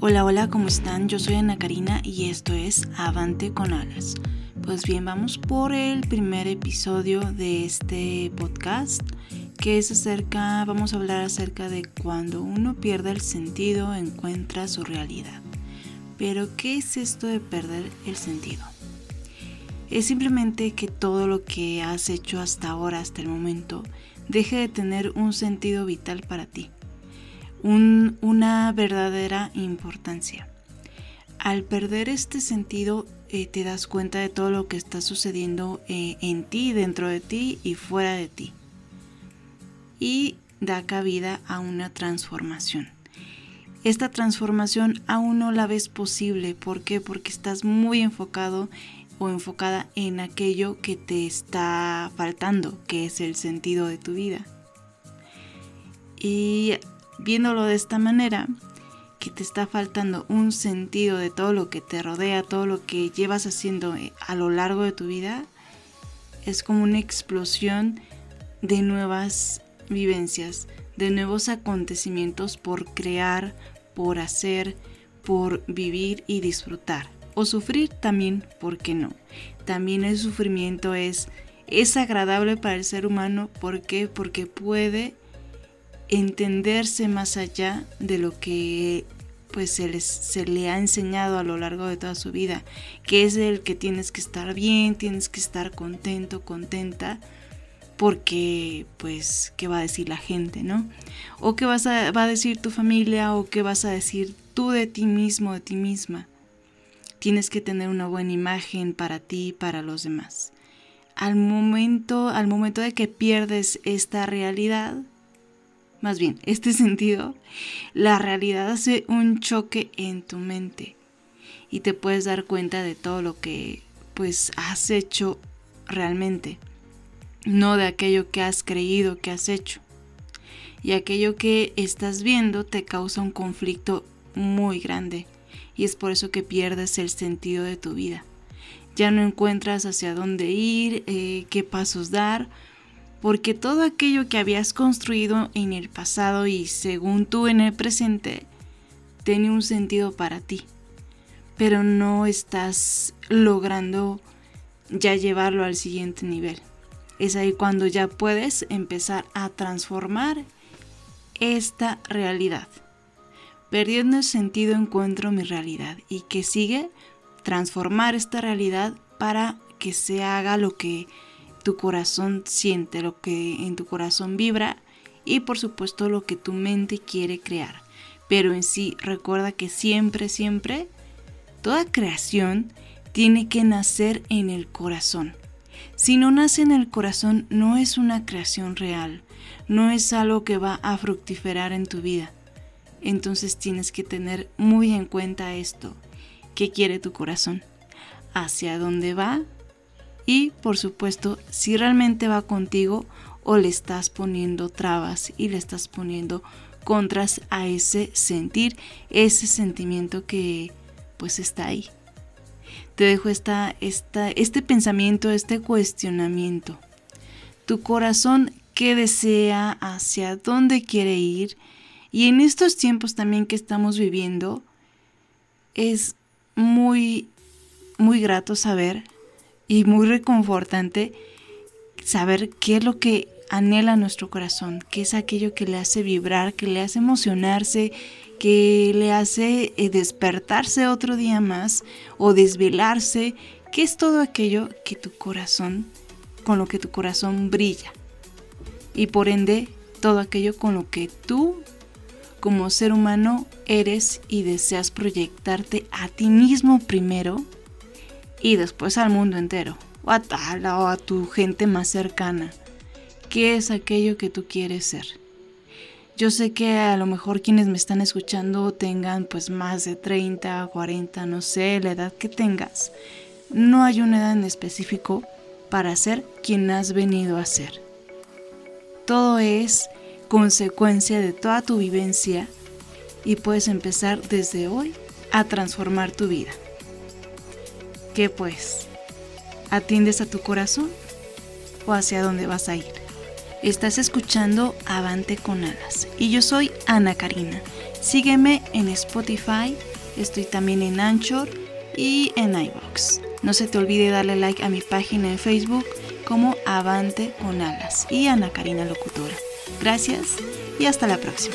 Hola, hola, ¿cómo están? Yo soy Ana Karina y esto es Avante con Alas. Pues bien, vamos por el primer episodio de este podcast que es acerca, vamos a hablar acerca de cuando uno pierde el sentido, encuentra su realidad. Pero, ¿qué es esto de perder el sentido? Es simplemente que todo lo que has hecho hasta ahora, hasta el momento, deje de tener un sentido vital para ti una verdadera importancia. Al perder este sentido eh, te das cuenta de todo lo que está sucediendo eh, en ti, dentro de ti y fuera de ti. Y da cabida a una transformación. Esta transformación aún no la ves posible. ¿Por qué? Porque estás muy enfocado o enfocada en aquello que te está faltando, que es el sentido de tu vida. Y viéndolo de esta manera, que te está faltando un sentido de todo lo que te rodea, todo lo que llevas haciendo eh, a lo largo de tu vida, es como una explosión de nuevas vivencias, de nuevos acontecimientos por crear, por hacer, por vivir y disfrutar. O sufrir también, ¿por qué no? También el sufrimiento es, es agradable para el ser humano, ¿por qué? Porque puede entenderse más allá de lo que pues se, se le ha enseñado a lo largo de toda su vida, que es el que tienes que estar bien, tienes que estar contento, contenta, porque pues qué va a decir la gente, ¿no? O qué vas a, va a decir tu familia o qué vas a decir tú de ti mismo, de ti misma. Tienes que tener una buena imagen para ti y para los demás. Al momento, al momento de que pierdes esta realidad, más bien, este sentido, la realidad hace un choque en tu mente y te puedes dar cuenta de todo lo que pues has hecho realmente, no de aquello que has creído que has hecho. Y aquello que estás viendo te causa un conflicto muy grande y es por eso que pierdes el sentido de tu vida. Ya no encuentras hacia dónde ir, eh, qué pasos dar, porque todo aquello que habías construido en el pasado y según tú en el presente tiene un sentido para ti, pero no estás logrando ya llevarlo al siguiente nivel. Es ahí cuando ya puedes empezar a transformar esta realidad. Perdiendo el sentido encuentro mi realidad y que sigue transformar esta realidad para que se haga lo que tu corazón siente, lo que en tu corazón vibra y por supuesto lo que tu mente quiere crear. Pero en sí recuerda que siempre, siempre, toda creación tiene que nacer en el corazón. Si no nace en el corazón, no es una creación real, no es algo que va a fructiferar en tu vida. Entonces tienes que tener muy en cuenta esto. ¿Qué quiere tu corazón? ¿Hacia dónde va? Y por supuesto si realmente va contigo o le estás poniendo trabas y le estás poniendo contras a ese sentir, ese sentimiento que pues está ahí. Te dejo esta, esta, este pensamiento, este cuestionamiento. Tu corazón, ¿qué desea? ¿Hacia dónde quiere ir? Y en estos tiempos también que estamos viviendo, es muy, muy grato saber y muy reconfortante saber qué es lo que anhela nuestro corazón, qué es aquello que le hace vibrar, que le hace emocionarse, que le hace eh, despertarse otro día más o desvelarse, qué es todo aquello que tu corazón, con lo que tu corazón brilla. Y por ende, todo aquello con lo que tú como ser humano eres y deseas proyectarte a ti mismo primero y después al mundo entero, o a, o a tu gente más cercana. ¿Qué es aquello que tú quieres ser? Yo sé que a lo mejor quienes me están escuchando tengan pues más de 30, 40, no sé, la edad que tengas. No hay una edad en específico para ser quien has venido a ser. Todo es consecuencia de toda tu vivencia y puedes empezar desde hoy a transformar tu vida. ¿Qué pues? ¿Atiendes a tu corazón o hacia dónde vas a ir? Estás escuchando Avante con Alas y yo soy Ana Karina. Sígueme en Spotify, estoy también en Anchor y en iBox. No se te olvide darle like a mi página en Facebook como Avante con Alas y Ana Karina Locutora. Gracias y hasta la próxima.